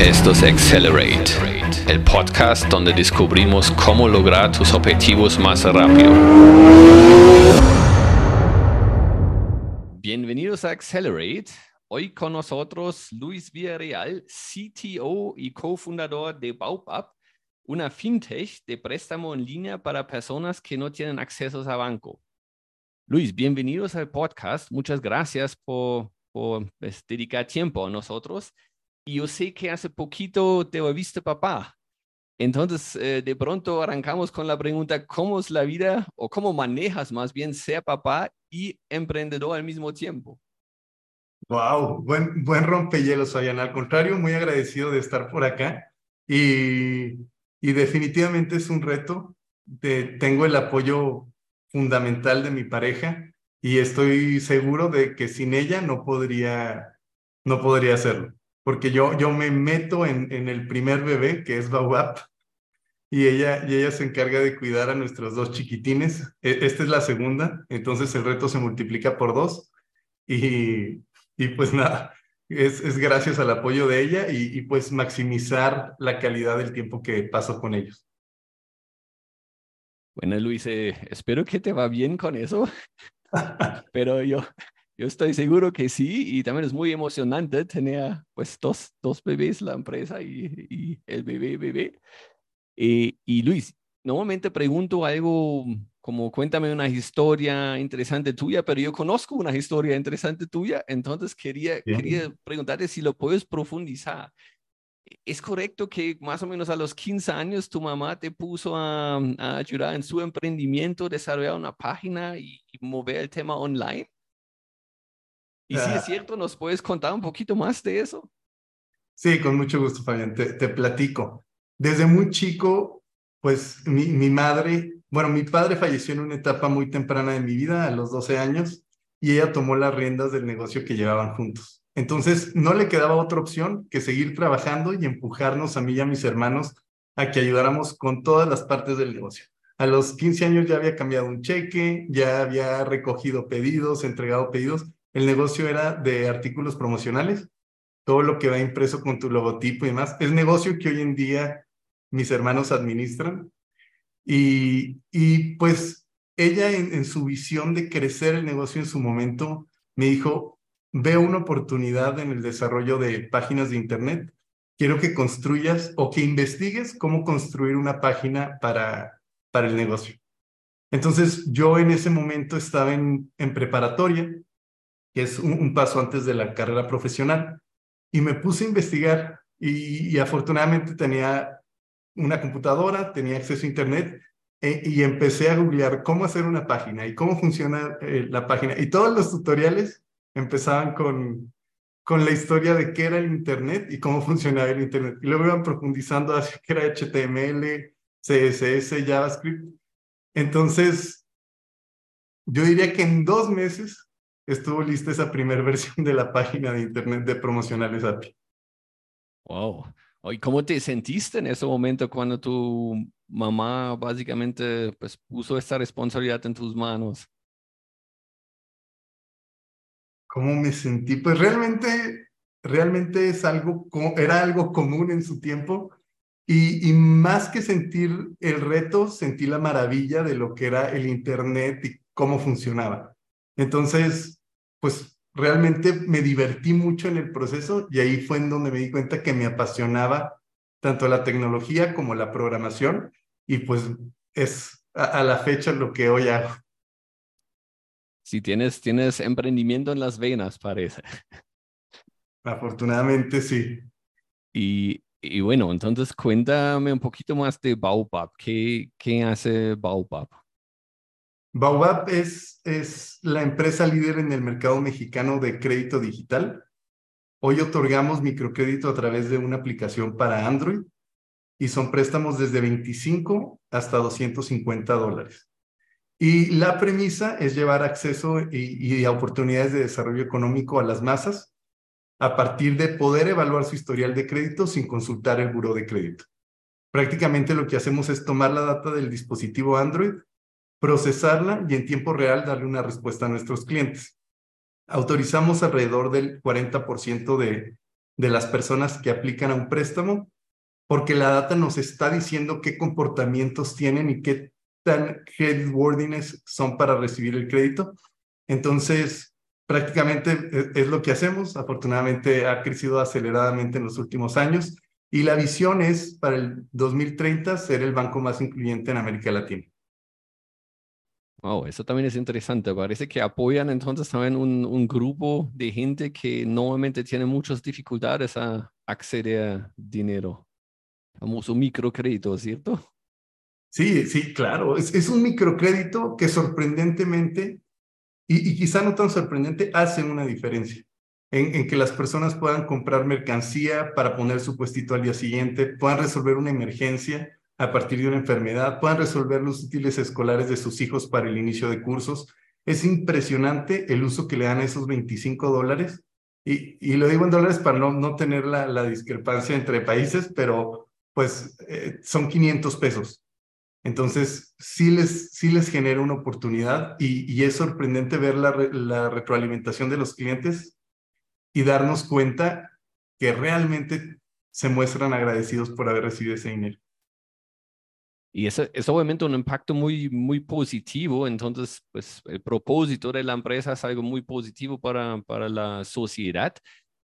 Esto es Accelerate, el podcast donde descubrimos cómo lograr tus objetivos más rápido. Bienvenidos a Accelerate. Hoy con nosotros Luis Villarreal, CTO y cofundador de Baupap, una fintech de préstamo en línea para personas que no tienen acceso a banco. Luis, bienvenidos al podcast. Muchas gracias por, por pues, dedicar tiempo a nosotros. Y yo sé que hace poquito te visto papá. Entonces, eh, de pronto arrancamos con la pregunta, ¿cómo es la vida o cómo manejas más bien ser papá y emprendedor al mismo tiempo? Wow, buen, buen rompehielos, Fabián. Al contrario, muy agradecido de estar por acá y, y definitivamente es un reto. Tengo el apoyo fundamental de mi pareja y estoy seguro de que sin ella no podría, no podría hacerlo, porque yo, yo me meto en, en el primer bebé, que es Baobab, y ella, y ella se encarga de cuidar a nuestros dos chiquitines. E, esta es la segunda, entonces el reto se multiplica por dos y, y pues nada, es, es, gracias al apoyo de ella y, y pues maximizar la calidad del tiempo que paso con ellos. Bueno, Luis, eh, espero que te va bien con eso, pero yo, yo estoy seguro que sí, y también es muy emocionante tener pues dos, dos bebés, la empresa y, y el bebé, bebé. Eh, y Luis, normalmente pregunto algo como cuéntame una historia interesante tuya, pero yo conozco una historia interesante tuya, entonces quería, quería preguntarte si lo puedes profundizar. ¿Es correcto que más o menos a los 15 años tu mamá te puso a, a ayudar en su emprendimiento, desarrollar una página y, y mover el tema online? Y si es cierto, ¿nos puedes contar un poquito más de eso? Sí, con mucho gusto, Fabián. Te, te platico. Desde muy chico, pues mi, mi, madre, bueno, mi padre falleció en una etapa muy temprana de mi vida, a los 12 años, y ella tomó las riendas del negocio que llevaban juntos. Entonces, no le quedaba otra opción que seguir trabajando y empujarnos a mí y a mis hermanos a que ayudáramos con todas las partes del negocio. A los 15 años ya había cambiado un cheque, ya había recogido pedidos, entregado pedidos. El negocio era de artículos promocionales, todo lo que va impreso con tu logotipo y demás. Es negocio que hoy en día mis hermanos administran. Y, pues ella en su visión de crecer el negocio en su momento me dijo, veo una oportunidad en el desarrollo de páginas de Internet. Quiero que construyas o que investigues cómo construir una página para, para el negocio. Entonces, yo en ese momento estaba en, en preparatoria, que es un, un, paso antes de la carrera profesional, y me puse a investigar y, y afortunadamente tenía una computadora, tenía acceso a Internet e, y empecé a googlear cómo hacer una página y cómo funciona eh, la página. Y todos los tutoriales empezaban con, con la historia de qué era el Internet y cómo funcionaba el Internet. Y luego iban profundizando hacia qué era HTML, CSS, JavaScript. Entonces, yo diría que en dos meses estuvo lista esa primera versión de la página de Internet de Promocionales API. Wow. ¿Y cómo te sentiste en ese momento cuando tu mamá básicamente pues, puso esta responsabilidad en tus manos? ¿Cómo me sentí? Pues realmente, realmente es algo, era algo común en su tiempo y, más que sentir el reto, sentí la maravilla de lo que era el Internet y cómo funcionaba. Entonces, pues realmente me divertí mucho en el proceso y ahí fue en donde me di cuenta que me apasionaba tanto la tecnología como la programación y pues es a, a la fecha lo que hoy hago. Si tienes, tienes emprendimiento en las venas, parece. Afortunadamente sí. Y, y bueno, entonces cuéntame un poquito más de Baobab. ¿Qué, qué hace Baobab? Baobab es, es la empresa líder en el mercado mexicano de crédito digital. Hoy otorgamos microcrédito a través de una aplicación para Android y son préstamos desde 25 hasta 250 dólares. Y la premisa es llevar acceso y, oportunidades de desarrollo económico a las masas a partir de poder evaluar su historial de crédito sin consultar el buró de crédito. Prácticamente lo que hacemos es tomar la data del dispositivo Android, procesarla y en tiempo real darle una respuesta a nuestros clientes. autorizamos alrededor del 40% de, de las personas que aplican a un préstamo, porque la data nos está diciendo qué comportamientos tienen y qué tan creditworthiness son para recibir el crédito. Entonces, prácticamente e, es lo que hacemos. Afortunadamente ha crecido aceleradamente en los últimos años y la visión es para el 2030 ser el banco más incluyente en América Latina. Wow, eso también es interesante. Parece que apoyan entonces también un, un grupo de gente que normalmente tiene muchas dificultades a acceder a dinero. Famoso microcrédito, ¿cierto? Sí, sí, claro. Es, un microcrédito que sorprendentemente, y, y, quizá no tan sorprendente, hace una diferencia en, que las personas puedan comprar mercancía para poner su puestito al día siguiente, puedan resolver una emergencia a partir de una enfermedad, puedan resolver los útiles escolares de sus hijos para el inicio de cursos. Es impresionante el uso que le dan a esos 25 dólares. Y, y lo digo en dólares para no, no tener la, la discrepancia entre países, pero pues eh, son 500 pesos. Entonces, sí les, sí les genera una oportunidad y, y es sorprendente ver la, la retroalimentación de los clientes y darnos cuenta que realmente se muestran agradecidos por haber recibido ese dinero. Y eso es obviamente un impacto muy, muy positivo. Entonces, pues el propósito de la empresa es algo muy positivo para, para la sociedad.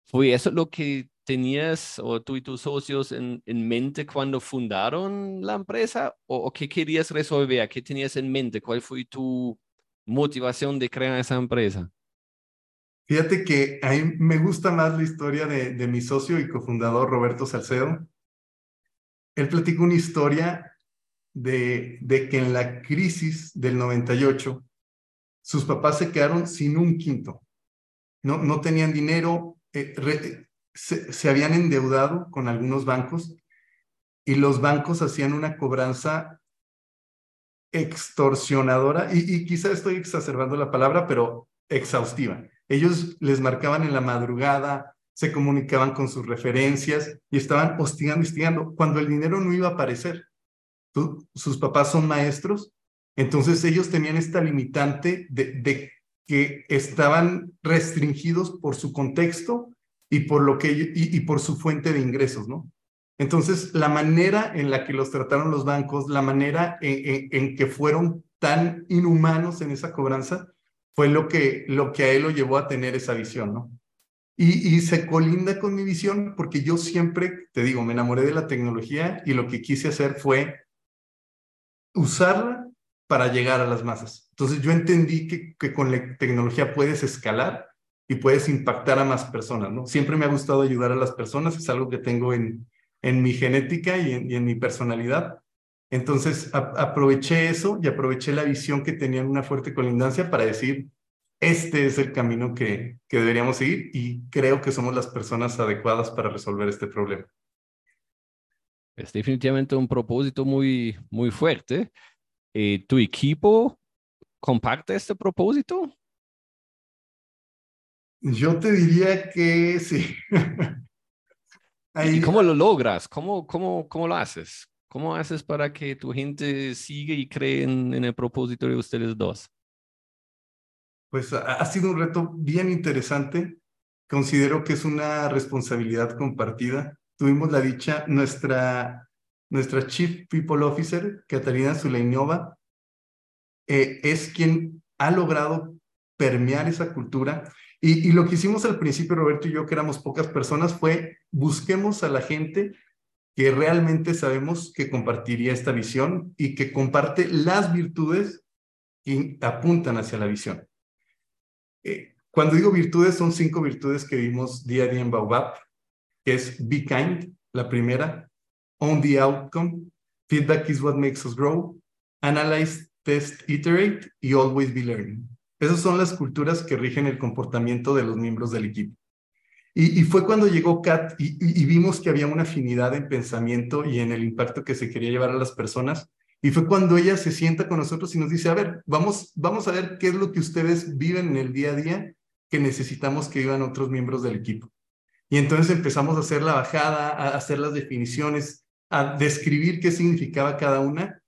¿Fue eso lo que tenías o tú y tus socios en, en mente cuando fundaron la empresa? ¿O, ¿O, qué querías resolver? ¿Qué tenías en mente? ¿Cuál fue tu motivación de crear esa empresa? Fíjate que a mí me gusta más la historia de, de mi socio y cofundador Roberto Salcedo. Él platicó una historia de, de que en la crisis del 98 sus papás se quedaron sin un quinto. No, no tenían dinero, eh, se, habían endeudado con algunos bancos y los bancos hacían una cobranza extorsionadora, y, y quizá estoy exacerbando la palabra, pero exhaustiva. Ellos les marcaban en la madrugada, se comunicaban con sus referencias y estaban hostigando, hostigando, cuando el dinero no iba a aparecer sus papás son maestros, entonces ellos tenían esta limitante de, que estaban restringidos por su contexto y por, lo que, y, por su fuente de ingresos, ¿no? Entonces, la manera en la que los trataron los bancos, la manera en, que fueron tan inhumanos en esa cobranza, fue lo que, lo que a él lo llevó a tener esa visión, ¿no? Y, y, se colinda con mi visión porque yo siempre, te digo, me enamoré de la tecnología y lo que quise hacer fue usarla para llegar a las masas. Entonces yo entendí que, que, con la tecnología puedes escalar y puedes impactar a más personas, ¿no? Siempre me ha gustado ayudar a las personas, es algo que tengo en, en mi genética y en, mi personalidad. Entonces aproveché eso y aproveché la visión que tenía en una fuerte colindancia para decir, este es el camino que, que deberíamos seguir y creo que somos las personas adecuadas para resolver este problema. Es definitivamente un propósito muy, muy fuerte. Eh, ¿Tu equipo comparte este propósito? Yo te diría que sí. Ahí... ¿Y cómo lo logras? ¿Cómo, cómo, ¿Cómo lo haces? ¿Cómo haces para que tu gente siga y cree en, en el propósito de ustedes dos? Pues ha, sido un reto bien interesante. Considero que es una responsabilidad compartida tuvimos la dicha, nuestra, nuestra Chief People Officer, Catalina Zuleinova, eh, es quien ha logrado permear esa cultura. Y, lo que hicimos al principio, Roberto y yo, que éramos pocas personas, fue busquemos a la gente que realmente sabemos que compartiría esta visión y que comparte las virtudes que apuntan hacia la visión. Eh, cuando digo virtudes, son cinco virtudes que vimos día a día en Baobab que es Be Kind, la primera, Own the Outcome, Feedback is what makes us grow, Analyze, Test, Iterate y Always be Learning. Esas son las culturas que rigen el comportamiento de los miembros del equipo. Y, fue cuando llegó Kat y, y, y, vimos que había una afinidad en pensamiento y en el impacto que se quería llevar a las personas. Y fue cuando ella se sienta con nosotros y nos dice, a ver, vamos, vamos a ver qué es lo que ustedes viven en el día a día que necesitamos que vivan otros miembros del equipo. Y entonces empezamos a hacer la bajada, a hacer las definiciones, a describir qué significaba cada una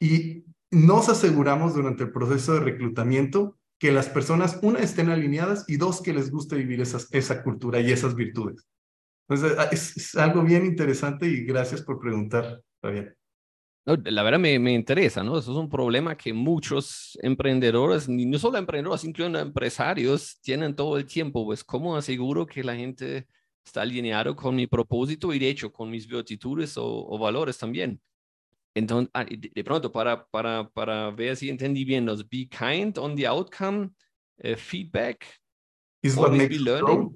y nos aseguramos durante el proceso de reclutamiento que las personas, una, estén alineadas y dos, que les guste vivir esas, esa cultura y esas virtudes. Entonces, ah, es, algo bien interesante y gracias por preguntar, Fabián. No, la verdad me, me, interesa, ¿no? Eso es un problema que muchos emprendedores, no solo emprendedores, incluyendo empresarios, tienen todo el tiempo. Pues, ¿cómo aseguro que la gente está alineado con mi propósito y de hecho con mis virtudes o, o valores también? Entonces, ah, de pronto, para, para, para ver si entendí bien, los be kind on the outcome, uh, feedback, is what makes us grow.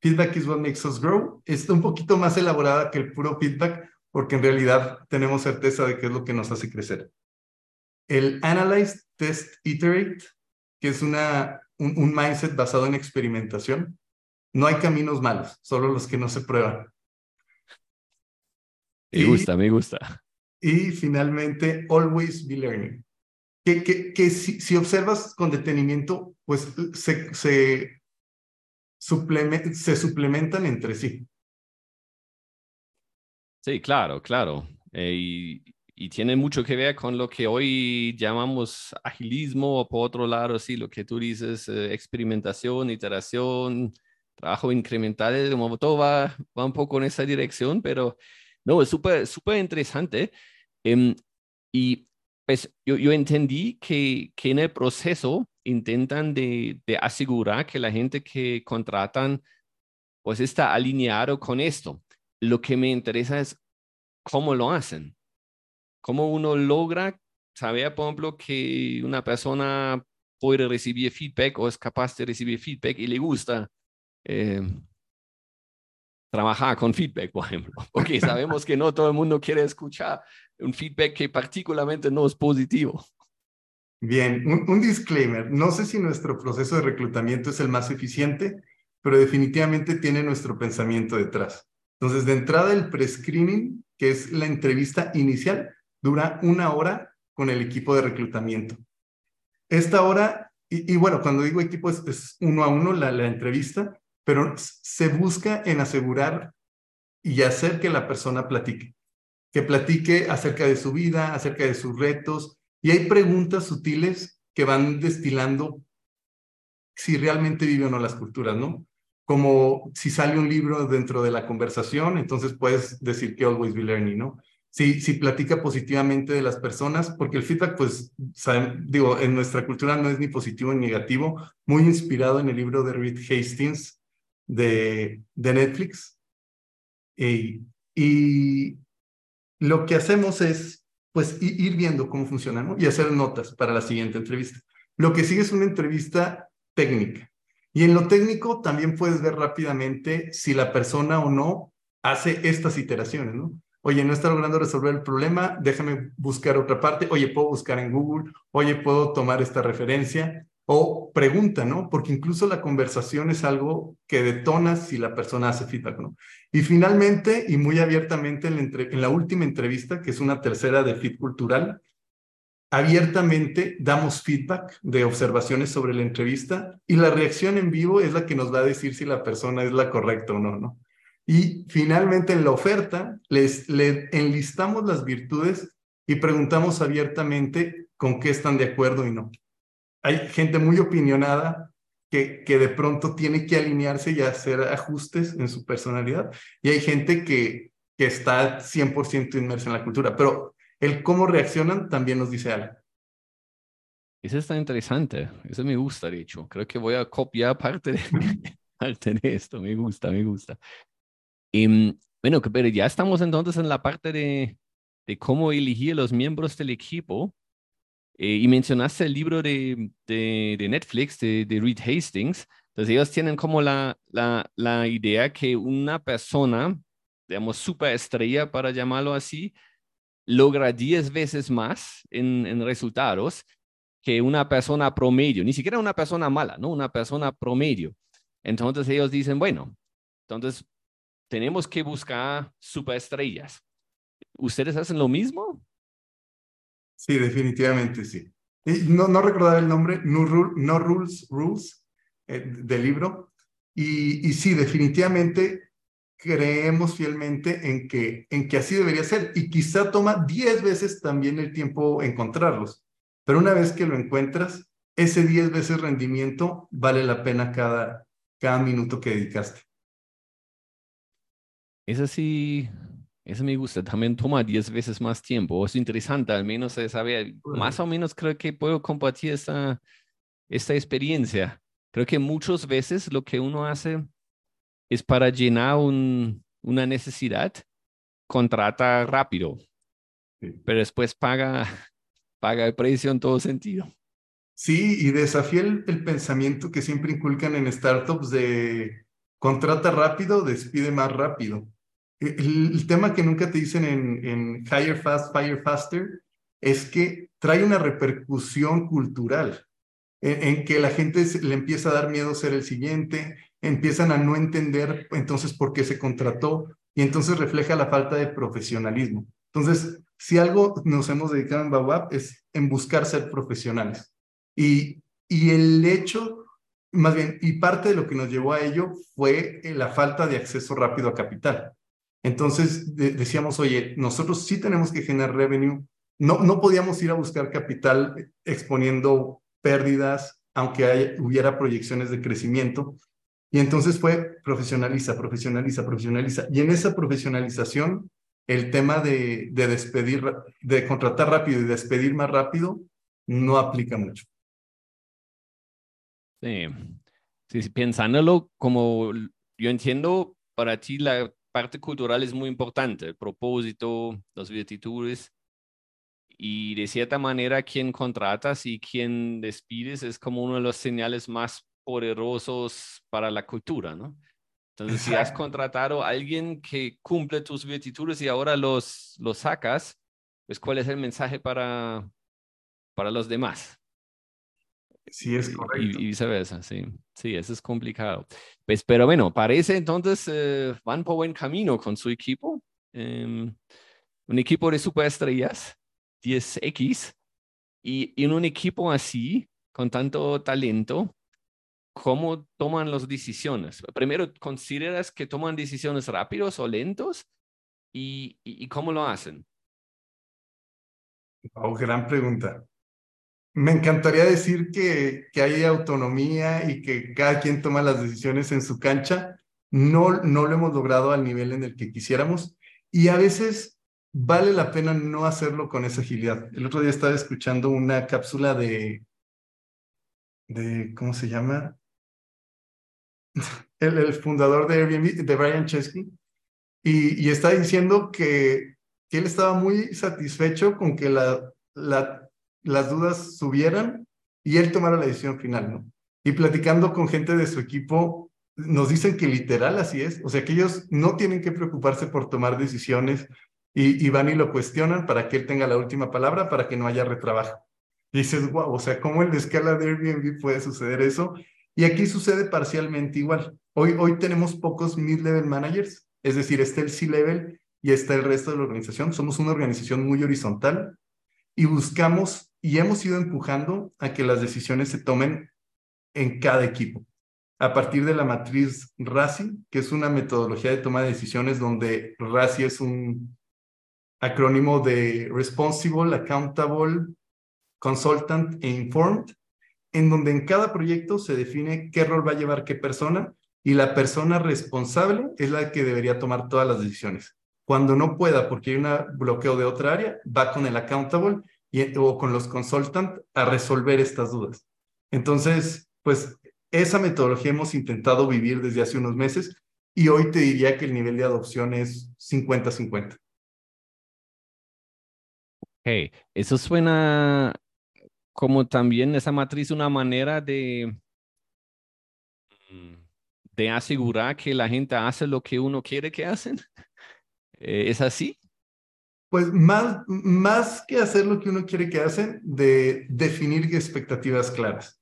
Feedback is what makes us grow. Está un poquito más elaborada que el puro feedback, porque en realidad tenemos certeza de qué es lo que nos hace crecer. El Analyze, Test, Iterate, que es una, un, un mindset basado en experimentación. No hay caminos malos, solo los que no se prueban. Me gusta, me gusta. Y finalmente, always be learning. Que, que, que si, si, observas con detenimiento, pues se, se, suplement, se suplementan entre sí. Sí, claro, claro. Eh, y, y, tiene mucho que ver con lo que hoy llamamos agilismo o por otro lado, sí, lo que tú dices, eh, experimentación, iteración, trabajo incremental, como todo va, va un poco en esa dirección, pero no, es súper, súper interesante. Um, y pues yo, yo entendí que, que, en el proceso intentan de, de, asegurar que la gente que contratan pues está alineado con esto. Lo que me interesa es cómo lo hacen. Cómo uno logra saber, por ejemplo, que una persona puede recibir feedback o es capaz de recibir feedback y le gusta. Eh, trabajar con feedback, por ejemplo, porque sabemos que no todo el mundo quiere escuchar un feedback que particularmente no es positivo. Bien, un, disclaimer. No sé si nuestro proceso de reclutamiento es el más eficiente, pero definitivamente tiene nuestro pensamiento detrás. Entonces, de entrada, el pre-screening, que es la entrevista inicial, dura una hora con el equipo de reclutamiento. Esta hora, y, bueno, cuando digo equipo es, uno a uno la, la entrevista, pero se busca en asegurar y hacer que la persona platique que platique acerca de su vida, acerca de sus retos, y hay preguntas sutiles que van destilando si realmente vive o no las culturas, ¿no? Como si sale un libro dentro de la conversación, entonces puedes decir que always be learning, ¿no? Si, si platica positivamente de las personas, porque el feedback, pues, digo, en nuestra cultura no es ni positivo ni negativo, muy inspirado en el libro de Reed Hastings de, de Netflix. Y, y lo que hacemos es, pues, ir viendo cómo funciona. Y hacer notas para la siguiente entrevista. Lo que sigue es una entrevista técnica. Y en lo técnico también puedes ver rápidamente si la persona o no hace estas iteraciones, ¿no? Oye, no está logrando resolver el problema, déjame buscar otra parte. Oye, puedo buscar en Google. Oye, puedo tomar esta referencia. O pregunta, ¿no? Porque incluso la conversación es algo que detona si la persona hace feedback, ¿no? Y finalmente, y muy abiertamente en la, última entrevista, que es una tercera de Fit Cultural, abiertamente damos feedback de observaciones sobre la entrevista y la reacción en vivo es la que nos va a decir si la persona es la correcta o no, ¿no? Y finalmente en la oferta les, le enlistamos las virtudes y preguntamos abiertamente con qué están de acuerdo y no hay gente muy opinionada que, que de pronto tiene que alinearse y hacer ajustes en su personalidad. Y hay gente que, que está 100% inmersa en la cultura, pero el cómo reaccionan también nos dice algo. Eso está interesante, eso me gusta, de hecho. Creo que voy a copiar parte de, parte de esto, me gusta, me gusta. Y, em, bueno, pero ya estamos entonces en la parte de, de cómo elegir los miembros del equipo. Eh, y mencionaste el libro de, de, Netflix, de, de, Reed Hastings. Entonces ellos tienen como la, la, la idea que una persona, digamos, superestrella, para llamarlo así, logra 10 veces más en, en, resultados que una persona promedio, ni siquiera una persona mala, ¿no? Una persona promedio. Entonces ellos dicen, bueno, entonces tenemos que buscar superestrellas. ¿Ustedes hacen lo mismo? Sí, definitivamente sí. no, no recordaba el nombre, No, Rules, Rules, eh, del libro. Y, y sí, definitivamente creemos fielmente en que, en que así debería ser. Y quizá toma diez veces también el tiempo encontrarlos. Pero una vez que lo encuentras, ese 10 veces rendimiento vale la pena cada, cada minuto que dedicaste. Eso sí, eso me gusta. También toma 10 veces más tiempo. Es interesante, al menos saber. Más o menos creo que puedo compartir esta, esta experiencia. Creo que muchas veces lo que uno hace es para llenar un, una necesidad, contrata rápido, pero después paga, paga el precio en todo sentido. Sí, y desafía el, pensamiento que siempre inculcan en startups de contrata rápido, despide más rápido. El, tema que nunca te dicen en, en Fast, Fire Faster es que trae una repercusión cultural en, que la gente le empieza a dar miedo ser el siguiente, empiezan a no entender entonces por qué se contrató y entonces refleja la falta de profesionalismo. Entonces, si algo nos hemos dedicado en Bawab es en buscar ser profesionales. Y, y el hecho, más bien, y parte de lo que nos llevó a ello fue eh, la falta de acceso rápido a capital. Entonces decíamos, oye, nosotros sí tenemos que generar revenue. No, no podíamos ir a buscar capital exponiendo pérdidas, aunque hubiera proyecciones de crecimiento. Y entonces fue profesionaliza, profesionaliza, profesionaliza. Y en esa profesionalización, el tema de, de despedir, de contratar rápido y despedir más rápido, no aplica mucho. Sí. sí, pensándolo como yo entiendo, para ti la parte cultural es muy importante, el propósito, las virtudes, y de cierta manera quien contratas y quien despides es como uno de los señales más poderosos para la cultura, ¿no? Entonces, si has contratado a alguien que cumple tus virtudes y ahora los, los sacas, pues ¿cuál es el mensaje para, para los demás? Sí, es correcto. Y, viceversa, sí. Sí, eso es complicado. Pues, pero bueno, parece entonces eh, van por buen camino con su equipo. Em, un equipo de superestrellas, 10X, y, y en un equipo así, con tanto talento, ¿cómo toman las decisiones? Primero, ¿consideras que toman decisiones rápidos o lentos? ¿Y, y, cómo lo hacen? Oh, gran pregunta. Me encantaría decir que, que hay autonomía y que cada quien toma las decisiones en su cancha. No, no lo hemos logrado al nivel en el que quisiéramos y a veces vale la pena no hacerlo con esa agilidad. El otro día estaba escuchando una cápsula de, de ¿cómo se llama? El, el fundador de Airbnb, de Brian Chesky, y, y está diciendo que, que él estaba muy satisfecho con que la, la las dudas subieran y él tomara la decisión final, ¿no? Y platicando con gente de su equipo, nos dicen que literal así es, o sea que ellos no tienen que preocuparse por tomar decisiones y, van y lo cuestionan para que él tenga la última palabra, para que no haya retrabajo. Y dices, wow, o sea, ¿cómo en la escala de Airbnb puede suceder eso? Y aquí sucede parcialmente igual. Hoy, hoy tenemos pocos mid-level managers, es decir, está el C-level y está el resto de la organización. Somos una organización muy horizontal y buscamos y hemos ido empujando a que las decisiones se tomen en cada equipo. A partir de la matriz RACI, que es una metodología de toma de decisiones donde RACI es un acrónimo de Responsible, Accountable, Consultant e Informed, en donde en cada proyecto se define qué rol va a llevar qué persona y la persona responsable es la que debería tomar todas las decisiones. Cuando no pueda, porque hay un bloqueo de otra área, va con el accountable o con los consultants a resolver estas dudas. Entonces, pues esa metodología hemos intentado vivir desde hace unos meses y hoy te diría que el nivel de adopción es 50-50. Ok, eso suena como también esa matriz una manera de, mm, de asegurar que la gente hace lo que uno quiere que hacen. Eh, ¿Es así? Pues más, más que hacer lo que uno quiere que hacen, de definir expectativas claras.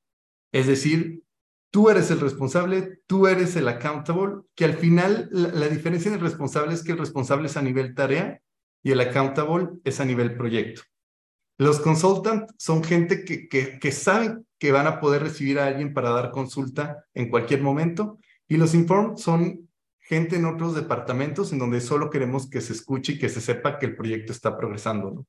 Es decir, tú eres el responsable, tú eres el accountable, que al final la, diferencia en el responsable es que el responsable es a nivel tarea y el accountable es a nivel proyecto. Los consultants son gente que, que, que saben que van a poder recibir a alguien para dar consulta en cualquier momento y los inform son gente en otros departamentos en donde solo queremos que se escuche y que se sepa que el proyecto está progresando.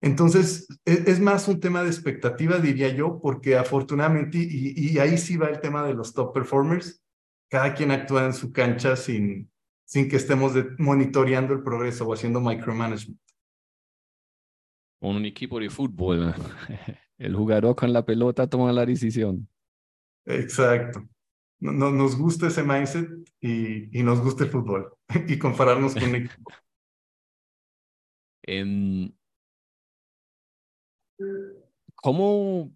Entonces, e, es, más un tema de expectativa, diría yo, porque afortunadamente, y, ahí sí va el tema de los top performers, cada quien actúa en su cancha sin, sin que estemos monitoreando el progreso o haciendo micromanagement. Un equipo de fútbol, el jugador con la pelota toma la decisión. Exacto. No, nos gusta ese mindset y, y, nos gusta el fútbol y compararnos con un equipo. Em, ¿Cómo,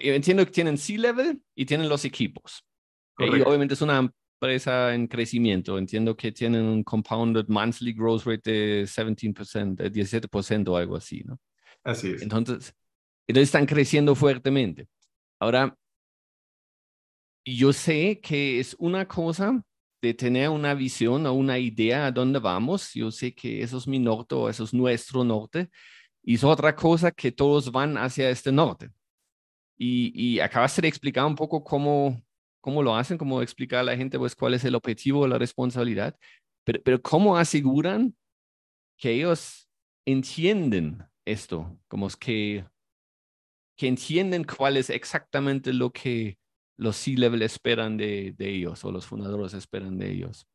entiendo que tienen C-Level y tienen los equipos? Y obviamente es una empresa en crecimiento. Entiendo que tienen un compounded monthly growth rate de 17%, de 17% o algo así, ¿no? Así es. Entonces, entonces están creciendo fuertemente. Ahora, yo sé que es una cosa de tener una visión o una idea a dónde vamos. Yo sé que eso es mi norte o eso es nuestro norte. Y es otra cosa que todos van hacia este norte. Y, y acabas de explicar un poco cómo, cómo lo hacen, cómo explicar a la gente pues cuál es el objetivo, la responsabilidad, pero, pero cómo aseguran que ellos entienden esto, como es que, que entienden cuál es exactamente lo que los C-Level esperan de, ellos o los fundadores esperan de ellos.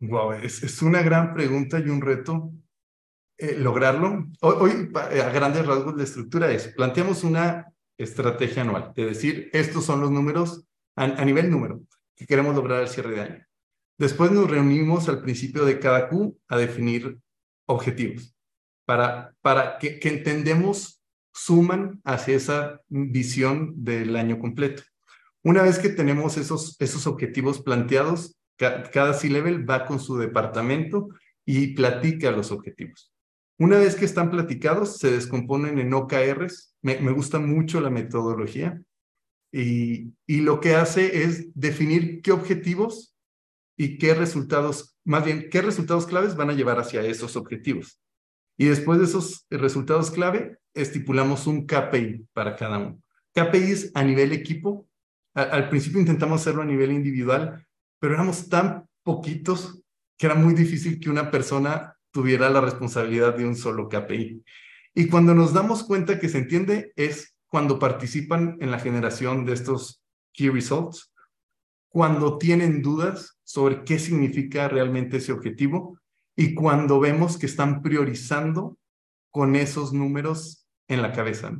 Wow, es, es una gran pregunta y un reto eh, lograrlo. Hoy, eh, a grandes rasgos, la estructura es, planteamos una estrategia anual, de decir, estos son los números a, nivel número que queremos lograr al cierre de año. Después nos reunimos al principio de cada Q a definir objetivos para, para que, que entendemos suman hacia esa visión del año completo. Una vez que tenemos esos, esos objetivos planteados, cada C-Level va con su departamento y platica los objetivos. Una vez que están platicados, se descomponen en OKRs. Me, me gusta mucho la metodología. Y, y, lo que hace es definir qué objetivos y qué resultados, más bien, qué resultados claves van a llevar hacia esos objetivos. Y después de esos resultados clave, estipulamos un KPI para cada uno. KPIs a nivel equipo. Al principio intentamos hacerlo a nivel individual, pero éramos tan poquitos que era muy difícil que una persona tuviera la responsabilidad de un solo KPI. Y cuando nos damos cuenta que se entiende es cuando participan en la generación de estos key results, cuando tienen dudas sobre qué significa realmente ese objetivo y cuando vemos que están priorizando con esos números en la cabeza.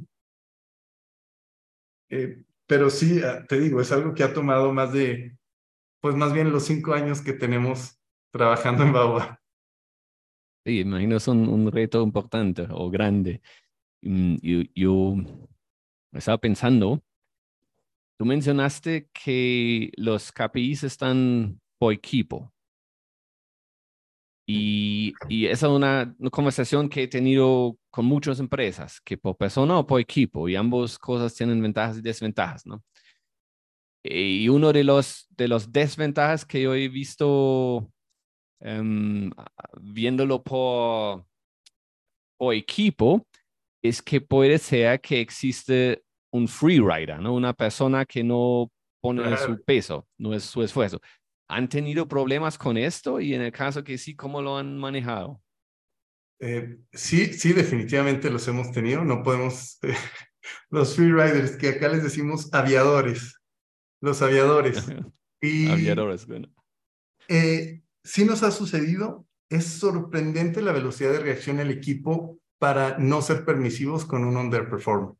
Eh, pero sí, ah, te digo, es algo que ha tomado más de, pues más bien los cinco años que tenemos trabajando en Baobab. Sí, imagino es un, reto importante o grande. Mm, yo, yo estaba pensando, tú mencionaste que los KPIs están por equipo. Y, y esa es una, conversación que he tenido con muchas empresas, que por persona o por equipo, y ambas cosas tienen ventajas y desventajas, ¿no? Y uno de los, de los desventajas que yo he visto Em, viéndolo por, por equipo, es que puede ser que existe un free rider, ¿no? Una persona que no pone su peso, no es su esfuerzo. ¿Han tenido problemas con esto? Y en el caso que sí, ¿cómo lo han manejado? Eh, sí, sí, definitivamente los hemos tenido. No podemos, los free riders, que acá les decimos aviadores, los aviadores. y, aviadores, bueno. Eh, sí nos ha sucedido. Es sorprendente la velocidad de reacción del equipo para no ser permisivos con un underperformer.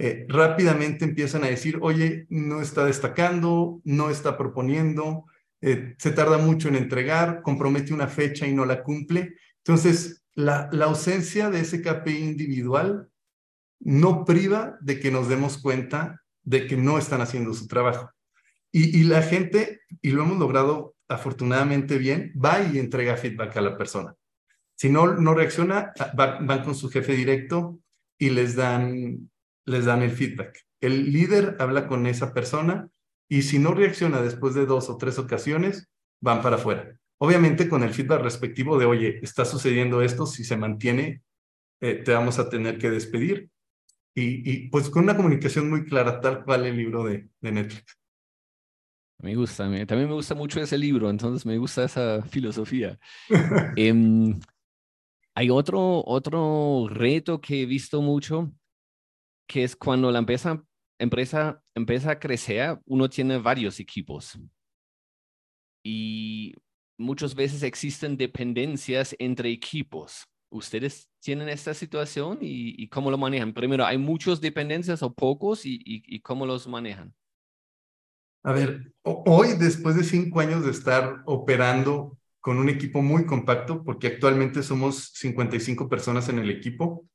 Eh, rápidamente empiezan a decir, oye, no está destacando, no está proponiendo, eh, se tarda mucho en entregar, compromete una fecha y no la cumple. Entonces, la, ausencia de ese KPI individual no priva de que nos demos cuenta de que no están haciendo su trabajo. Y, y la gente, y lo hemos logrado afortunadamente bien, va y entrega feedback a la persona. Si no, no reacciona, van con su jefe directo y les dan, les dan el feedback. El líder habla con esa persona y si no reacciona después de dos o tres ocasiones, van para afuera. Obviamente con el feedback respectivo de, oye, está sucediendo esto, si se mantiene, eh, te vamos a tener que despedir. Y, y, pues con una comunicación muy clara, tal cual el libro de, de Netflix. Me gusta, también me gusta mucho ese libro, entonces me gusta esa filosofía. Em, Hay otro, otro reto que he visto mucho, que es cuando la empresa, empresa empieza a crecer, uno tiene varios equipos. Y muchas veces existen dependencias entre equipos. ¿Ustedes tienen esta situación y, cómo lo manejan? Primero, ¿hay muchas dependencias o pocos y, cómo los manejan? A ver, hoy, después de cinco años de estar operando con un equipo muy compacto, porque actualmente somos 55 personas en el equipo,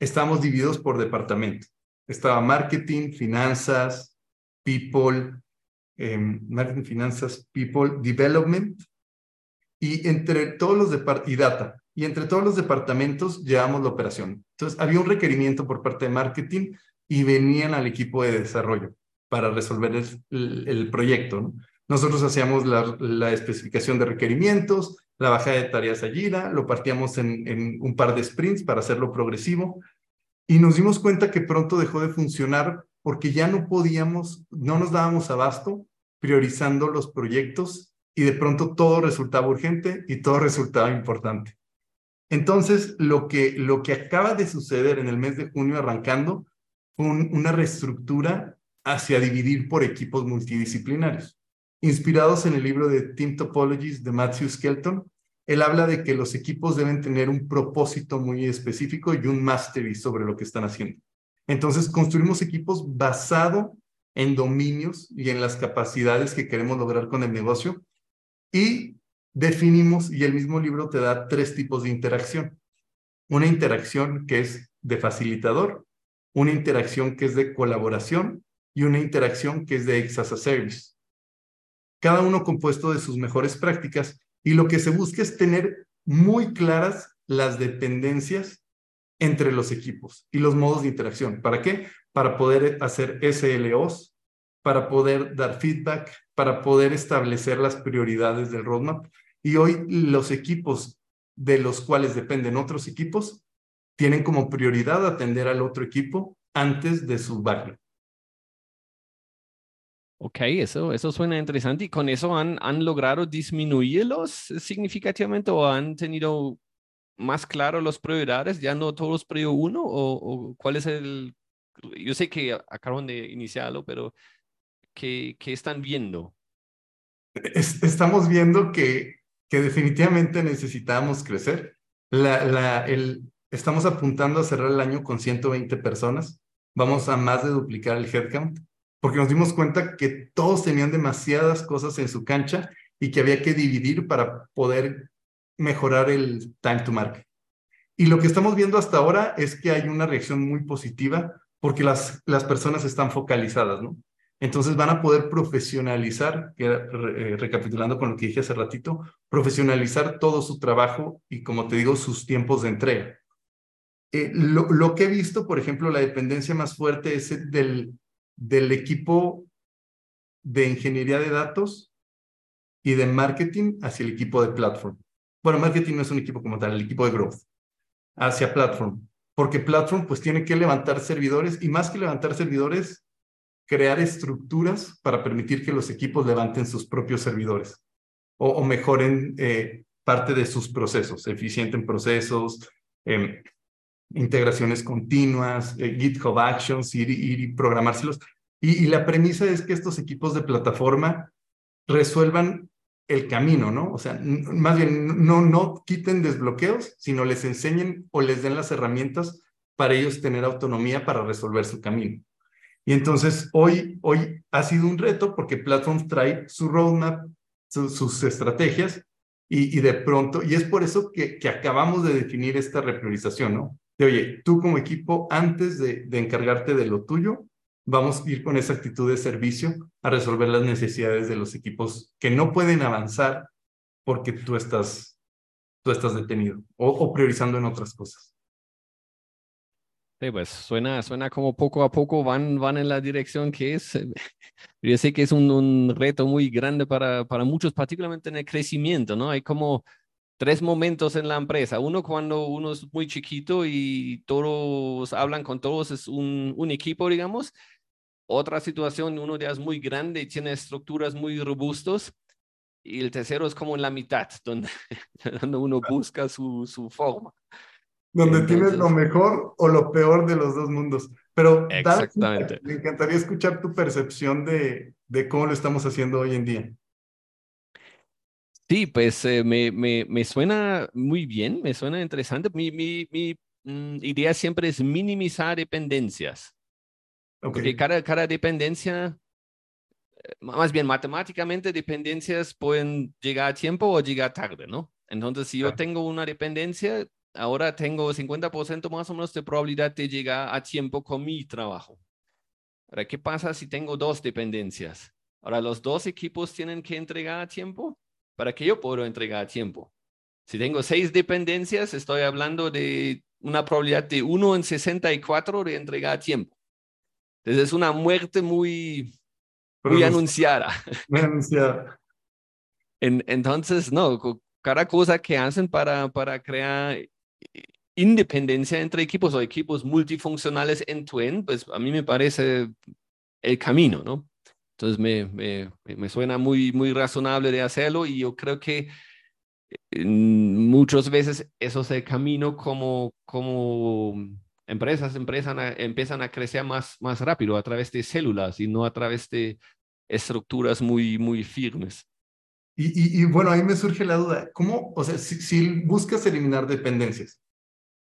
estamos divididos por departamento. Estaba marketing, finanzas, people, em, marketing, finanzas, people, development, y entre todos los y data. Y entre todos los departamentos llevamos la operación. Entonces, había un requerimiento por parte de marketing y venían al equipo de desarrollo para resolver el, proyecto. Nosotros hacíamos la, especificación de requerimientos, la bajada de tareas a Jira, lo partíamos en un par de sprints para hacerlo progresivo y nos dimos cuenta que pronto dejó de funcionar porque ya no podíamos, no nos dábamos abasto priorizando los proyectos y de pronto todo resultaba urgente y todo resultaba importante. Entonces, lo que, lo que acaba de suceder en el mes de junio arrancando fue una reestructura hacia dividir por equipos multidisciplinarios. Inspirados en el libro de Team Topologies de Matthew Skelton, él habla de que los equipos deben tener un propósito muy específico y un mastery sobre lo que están haciendo. Entonces, construimos equipos basado en dominios y en las capacidades que queremos lograr con el negocio y definimos, y el mismo libro te da tres tipos de interacción. Una interacción que es de facilitador, una interacción que es de colaboración y una interacción que es de ex a service. Cada uno compuesto de sus mejores prácticas y lo que se busca es tener muy claras las dependencias entre los equipos y los modos de interacción. ¿Para qué? Para poder hacer SLOs, para poder dar feedback, para poder establecer las prioridades del roadmap y hoy los equipos de los cuales dependen otros equipos tienen como prioridad atender al otro equipo antes de su backlog. Ok, eso, eso suena interesante. ¿Y con eso han, han logrado disminuirlos significativamente o han tenido más claro las prioridades? ¿Ya no todos prio uno? ¿O, cuál es el...? Yo sé que acaban de iniciarlo, pero ¿qué, qué están viendo? Estamos viendo que que definitivamente necesitamos crecer. La, la, el, estamos apuntando a cerrar el año con 120 personas. Vamos a más de duplicar el headcount porque nos dimos cuenta que todos tenían demasiadas cosas en su cancha y que había que dividir para poder mejorar el time to market. Y lo que estamos viendo hasta ahora es que hay una reacción muy positiva porque las, las personas están focalizadas, ¿no? Entonces van a poder profesionalizar, eh, recapitulando con lo que dije hace ratito, profesionalizar todo su trabajo y, como te digo, sus tiempos de entrega. Eh, lo, que he visto, por ejemplo, la dependencia más fuerte es del, equipo de ingeniería de datos y de marketing hacia el equipo de platform. Bueno, marketing no es un equipo como tal, el equipo de growth, hacia platform, porque platform pues tiene que levantar servidores y más que levantar servidores, crear estructuras para permitir que los equipos levanten sus propios servidores o, mejoren eh, parte de sus procesos, eficienten procesos, em, integraciones continuas, eh, GitHub Actions, ir, ir y programárselos. Y, y, la premisa es que estos equipos de plataforma resuelvan el camino, ¿no? O sea, más bien no, no quiten desbloqueos, sino les enseñen o les den las herramientas para ellos tener autonomía para resolver su camino. Y entonces hoy, hoy ha sido un reto porque Platform trae su roadmap, sus estrategias y, de pronto, y es por eso que, acabamos de definir esta repriorización, ¿no? De oye, tú como equipo, antes de, encargarte de lo tuyo, vamos a ir con esa actitud de servicio a resolver las necesidades de los equipos que no pueden avanzar porque tú estás, tú estás detenido o priorizando en otras cosas. Sí, pues suena, suena como poco a poco van, van en la dirección que es. Yo sé que es un, un reto muy grande para, para muchos, particularmente en el crecimiento, ¿no? Hay como tres momentos en la empresa. Uno cuando uno es muy chiquito y todos hablan con todos, es un, un equipo, digamos. Otra situación, uno ya es muy grande y tiene estructuras muy robustos. y el tercero es como en la mitad, donde, donde uno busca su, su forma. Donde tienes lo mejor o lo peor de los dos mundos. Pero Exactamente. me encantaría escuchar tu percepción de, de cómo lo estamos haciendo hoy en día. Sí, pues eh, me, me, me, suena muy bien, me suena interesante. Mi, mi, mi mm, idea siempre es minimizar dependencias. Okay. Porque cada, cada dependencia, eh, más bien matemáticamente, dependencias pueden llegar a tiempo o llegar tarde, ¿no? Entonces, si yo tengo una dependencia, ahora tengo 50% más o menos de probabilidad de llegar a tiempo con mi trabajo. Ahora, ¿qué pasa si tengo dos dependencias? Ahora, los dos equipos tienen que entregar a tiempo para que yo pueda entregar a tiempo. Si tengo seis dependencias, estoy hablando de una probabilidad de 1 en 64 de entregar a tiempo. Entonces es una muerte muy, muy anunciada. Muy anunciada. En, entonces, no, cada cosa que hacen para, para crear independencia entre equipos o equipos multifuncionales en twin, pues a mí me parece el camino, ¿no? Entonces me, me, me, suena muy, muy razonable de hacerlo y yo creo que eh, muchas veces eso es el camino como, como empresas empiezan a, empiezan a crecer más, más rápido a través de células y no a través de estructuras muy, muy firmes. Y, y, y bueno, ahí me surge la duda, ¿cómo, o sea, si, buscas eliminar dependencias,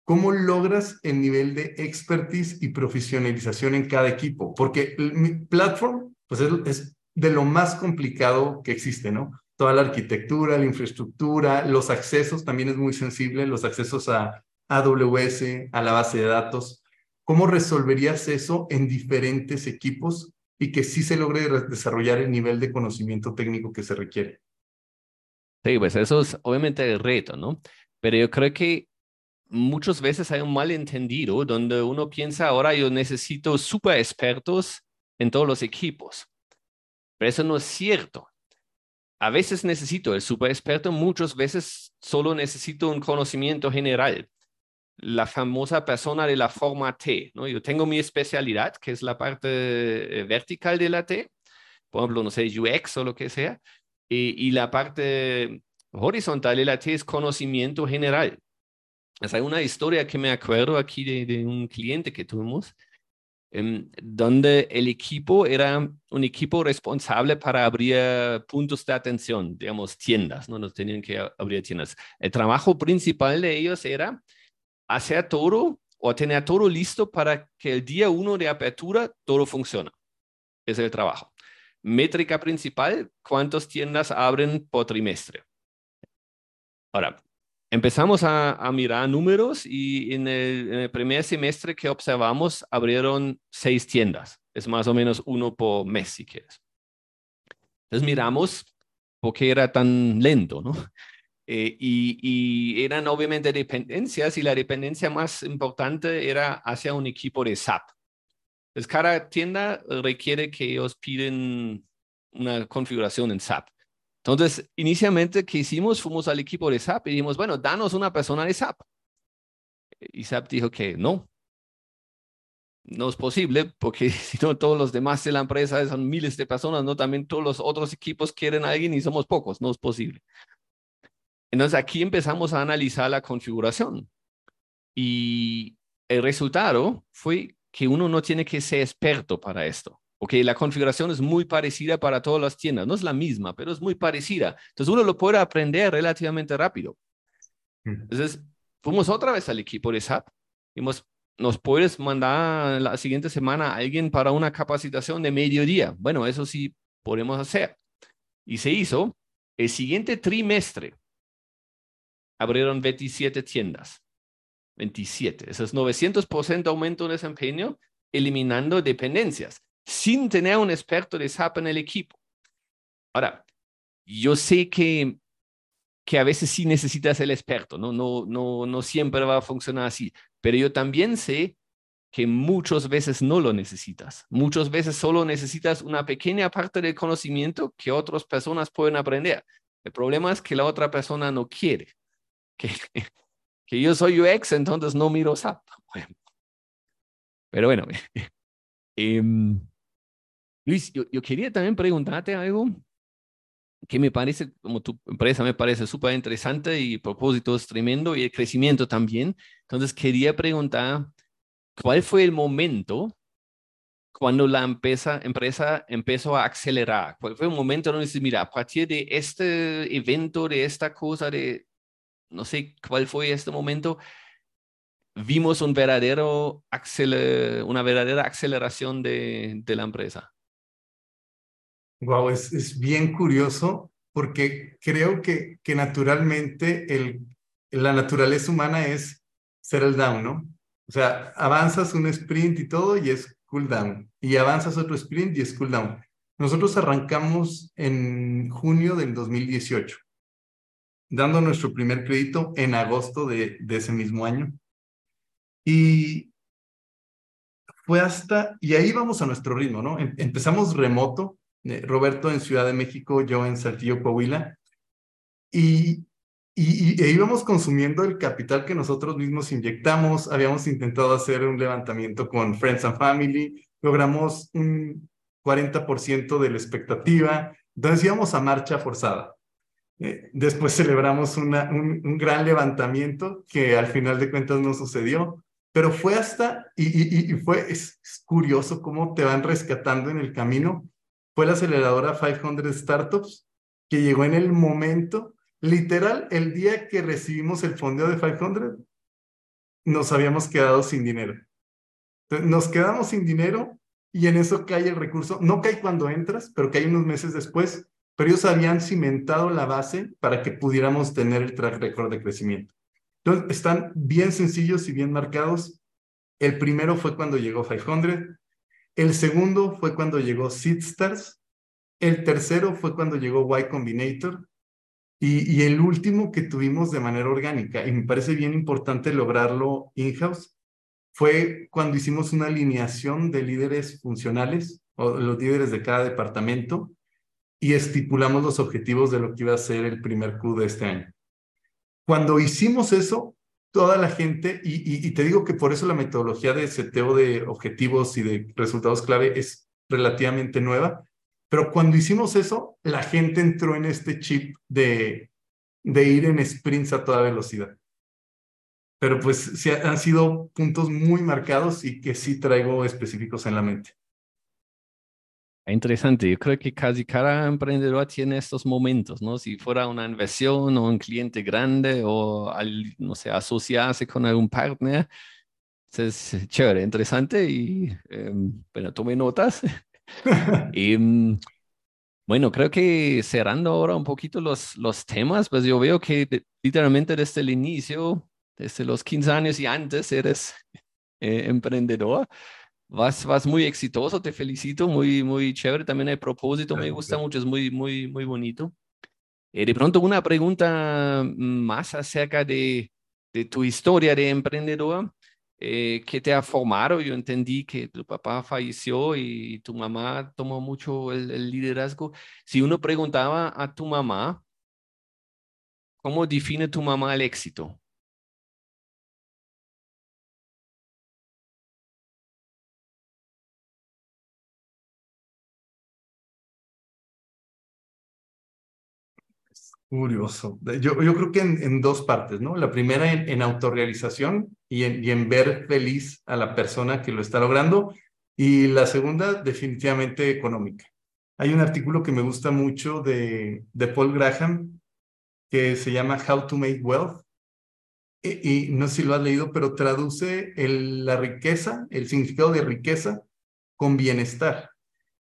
¿cómo logras el nivel de expertise y profesionalización en cada equipo? Porque mi platform pues es, de lo más complicado que existe, ¿no? Toda la arquitectura, la infraestructura, los accesos también es muy sensible, los accesos a AWS, a la base de datos. ¿Cómo resolverías eso en diferentes equipos y que sí se logre desarrollar el nivel de conocimiento técnico que se requiere? Sí, pues eso es obviamente el reto, ¿no? Pero yo creo que muchas veces hay un malentendido donde uno piensa, ahora yo necesito super expertos en todos los equipos. Pero eso no es cierto. A veces necesito el super experto, muchas veces solo necesito un conocimiento general. La famosa persona de la forma T, ¿no? Yo tengo mi especialidad, que es la parte eh, vertical de la T, por ejemplo, no sé, UX o lo que sea, y, y la parte horizontal de la T es conocimiento general. Es hay una historia que me acuerdo aquí de, de un cliente que tuvimos, Em, donde el equipo era un equipo responsable para abrir puntos de atención, digamos, tiendas, ¿no? Nos tenían que abrir tiendas. El trabajo principal de ellos era hacer todo o tener todo listo para que el día uno de apertura todo funcione. Es el trabajo. Métrica principal, cuántas tiendas abren por trimestre. Ahora, empezamos a, mirar números y en el, primer semestre que observamos abrieron seis tiendas. Es más o menos uno por mes, si quieres. Entonces miramos por qué era tan lento, ¿no? Eh, y, y, eran obviamente dependencias y la dependencia más importante era hacia un equipo de SAP. Entonces cada tienda requiere que ellos piden una configuración en SAP. Entonces, inicialmente, ¿qué hicimos? Fuimos al equipo de SAP y dijimos, bueno, danos una persona de SAP. Y SAP dijo que no, no es posible, porque si no, todos los demás de la empresa son miles de personas, ¿no? También todos los otros equipos quieren a alguien y somos pocos, no es posible. Entonces, aquí empezamos a analizar la configuración. Y el resultado fue que uno no tiene que ser experto para esto. Ok, la configuración es muy parecida para todas las tiendas, no es la misma, pero es muy parecida. Entonces uno lo puede aprender relativamente rápido. Entonces, fuimos otra vez al equipo de SAP. Dijimos, ¿nos puedes mandar la siguiente semana a alguien para una capacitación de mediodía? Bueno, eso sí podemos hacer. Y se hizo. El siguiente trimestre abrieron 27 tiendas. 27. Eso es 900% aumento de desempeño, eliminando dependencias sin tener un experto de SAP en el equipo. Ahora, yo sé que, que a veces sí necesitas el experto, ¿no? No, no, no siempre va a funcionar así, pero yo también sé que muchas veces no lo necesitas. Muchas veces solo necesitas una pequeña parte del conocimiento que otras personas pueden aprender. El problema es que la otra persona no quiere. Que, que yo soy UX, entonces no miro SAP. Pero bueno, eh, Luis, yo, quería también preguntarte algo que me parece, como tu empresa me parece súper interesante y el propósito es tremendo y el crecimiento también. Entonces quería preguntar, ¿cuál fue el momento cuando la empresa, empresa empezó a acelerar? ¿Cuál fue un momento donde dices, mira, a partir de este evento, de esta cosa, de no sé cuál fue este momento, vimos un verdadero una verdadera aceleración de, la empresa? Wow, es, bien curioso porque creo que, naturalmente la naturaleza humana es ser el down, ¿no? O sea, avanzas un sprint y todo y es cool down. Y avanzas otro sprint y es cool down. Nosotros arrancamos en junio del 2018, dando nuestro primer crédito en agosto de, ese mismo año. Y fue hasta, y ahí vamos a nuestro ritmo, ¿no? Em, empezamos remoto, eh, Roberto en Ciudad de México, yo en Saltillo, Coahuila, y, y, e íbamos consumiendo el capital que nosotros mismos inyectamos, habíamos intentado hacer un levantamiento con Friends and Family, logramos un 40% de la expectativa, entonces íbamos a marcha forzada. Eh, después celebramos un, gran levantamiento que al final de cuentas no sucedió, pero fue hasta, y, fue, es, curioso cómo te van rescatando en el camino, fue la aceleradora 500 Startups, que llegó en el momento, literal, el día que recibimos el fondeo de 500, nos habíamos quedado sin dinero. Nos quedamos sin dinero y en eso cae el recurso. No cae cuando entras, pero cae unos meses después. Pero ellos habían cimentado la base para que pudiéramos tener el track record de crecimiento. Entonces, están bien sencillos y bien marcados. El primero fue cuando llegó 500, el segundo fue cuando llegó SeedStars. El tercero fue cuando llegó Y Combinator. Y, y, el último que tuvimos de manera orgánica, y me parece bien importante lograrlo in-house, fue cuando hicimos una alineación de líderes funcionales, o los líderes de cada departamento, y estipulamos los objetivos de lo que iba a ser el primer Q de este año. Cuando hicimos eso, toda la gente, y, te digo que por eso la metodología de seteo de objetivos y de resultados clave es relativamente nueva, pero cuando hicimos eso, la gente entró en este chip de, de ir en sprints a toda velocidad. Pero pues sí, han sido puntos muy marcados y que sí traigo específicos en la mente. Interesante, yo creo que casi cada emprendedor tiene estos momentos, ¿no? Si fuera una inversión o un cliente grande o, al, no sé, asociarse con algún partner, es chévere, interesante y, eh, bueno, tome notas. y, mm, bueno, creo que cerrando ahora un poquito los, los temas, pues yo veo que literalmente desde el inicio, desde los 15 años y antes, eres eh, emprendedor vas, vas muy exitoso, te felicito, muy, muy chévere. También el propósito me gusta mucho, es muy, muy, muy bonito. Eh, de pronto, una pregunta más acerca de, de tu historia de emprendedor. Eh, que te ha formado. Yo entendí que tu papá falleció y tu mamá tomó mucho el, el, liderazgo. Si uno preguntaba a tu mamá, ¿cómo define tu mamá el éxito? Curioso. Yo, yo creo que en, en, dos partes, ¿no? La primera en, en autorrealización y en, y en ver feliz a la persona que lo está logrando. Y la segunda, definitivamente económica. Hay un artículo que me gusta mucho de, de Paul Graham que se llama How to Make Wealth. Y, y no sé si lo has leído, pero traduce el, la riqueza, el significado de riqueza con bienestar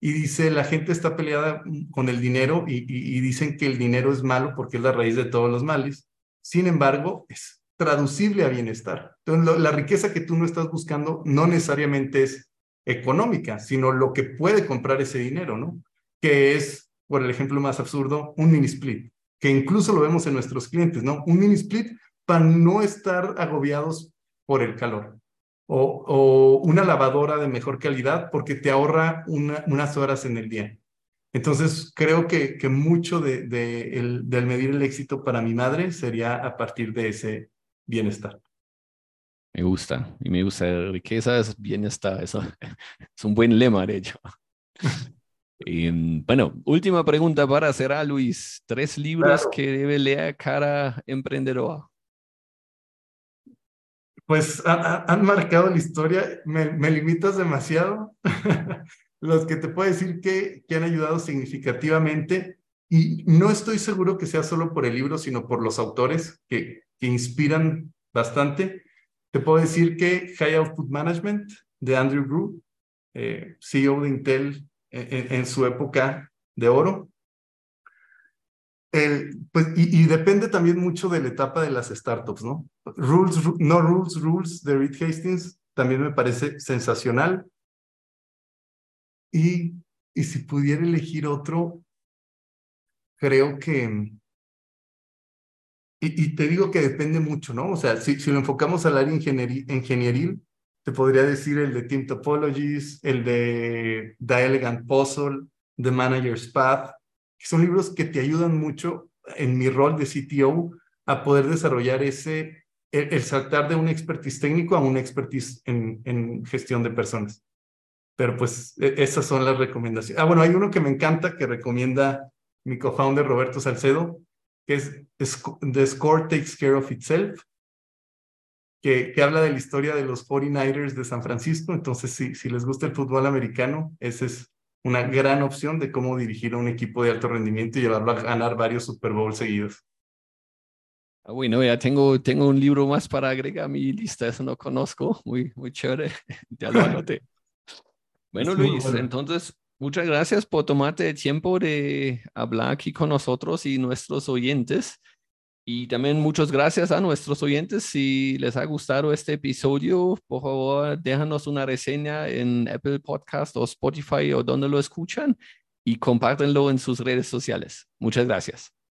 y dice, la gente está peleada con el dinero y, dicen que el dinero es malo porque es la raíz de todos los males. Sin embargo, es traducible a bienestar. Entonces, la riqueza que tú no estás buscando no necesariamente es económica, sino lo que puede comprar ese dinero, ¿no? Que es, por el ejemplo más absurdo, un mini split, que incluso lo vemos en nuestros clientes, ¿no? Un mini split para no estar agobiados por el calor o, o, una lavadora de mejor calidad porque te ahorra una, unas horas en el día. Entonces, creo que, que mucho de, de el, del medir el éxito para mi madre sería a partir de ese bienestar. Me gusta, y me gusta riqueza es bienestar, eso es un buen lema, de hecho. Em, bueno, última pregunta para hacer a Luis. Tres libros que debe leer cada emprendedor. Pues han marcado la historia, me, limitas demasiado. Los que te puedo decir que, que han ayudado significativamente, y no estoy seguro que sea solo por el libro, sino por los autores que, que inspiran bastante. Te puedo decir que High Output Management de Andrew Gru, eh, CEO de Intel en, su época de oro. El, pues, y, depende también mucho de la etapa de las startups, ¿no? Rules, No Rules, Rules de Reed Hastings también me parece sensacional. Y, y si pudiera elegir otro, creo que... Y, y, te digo que depende mucho, ¿no? O sea, si, si lo enfocamos al área ingenieril, te podría decir el de Team Topologies, el de The Elegant Puzzle, The Manager's Path, son libros que te ayudan mucho en mi rol de CTO a poder desarrollar ese, el, saltar de un expertise técnico a un expertise en, en gestión de personas. Pero pues e, esas son las recomendaciones. Ah, bueno, hay uno que me encanta que recomienda mi co-founder Roberto Salcedo, que es The Score Takes Care of Itself que, habla de la historia de los 49ers de San Francisco. Entonces, si, si les gusta el fútbol americano, esa es una gran opción de cómo dirigir a un equipo de alto rendimiento y llevarlo a ganar varios Super Bowl seguidos. Ah, bueno, ya tengo, tengo un libro más para agregar a mi lista, eso no conozco, muy, muy chévere, ya lo anoté. Bueno, Luis, entonces, muchas gracias por tomarte el tiempo de hablar aquí con nosotros y nuestros oyentes. Y también muchas gracias a nuestros oyentes. Si les ha gustado este episodio, por favor, déjanos una reseña en Apple Podcast o Spotify o donde lo escuchan y compártenlo en sus redes sociales. Muchas gracias.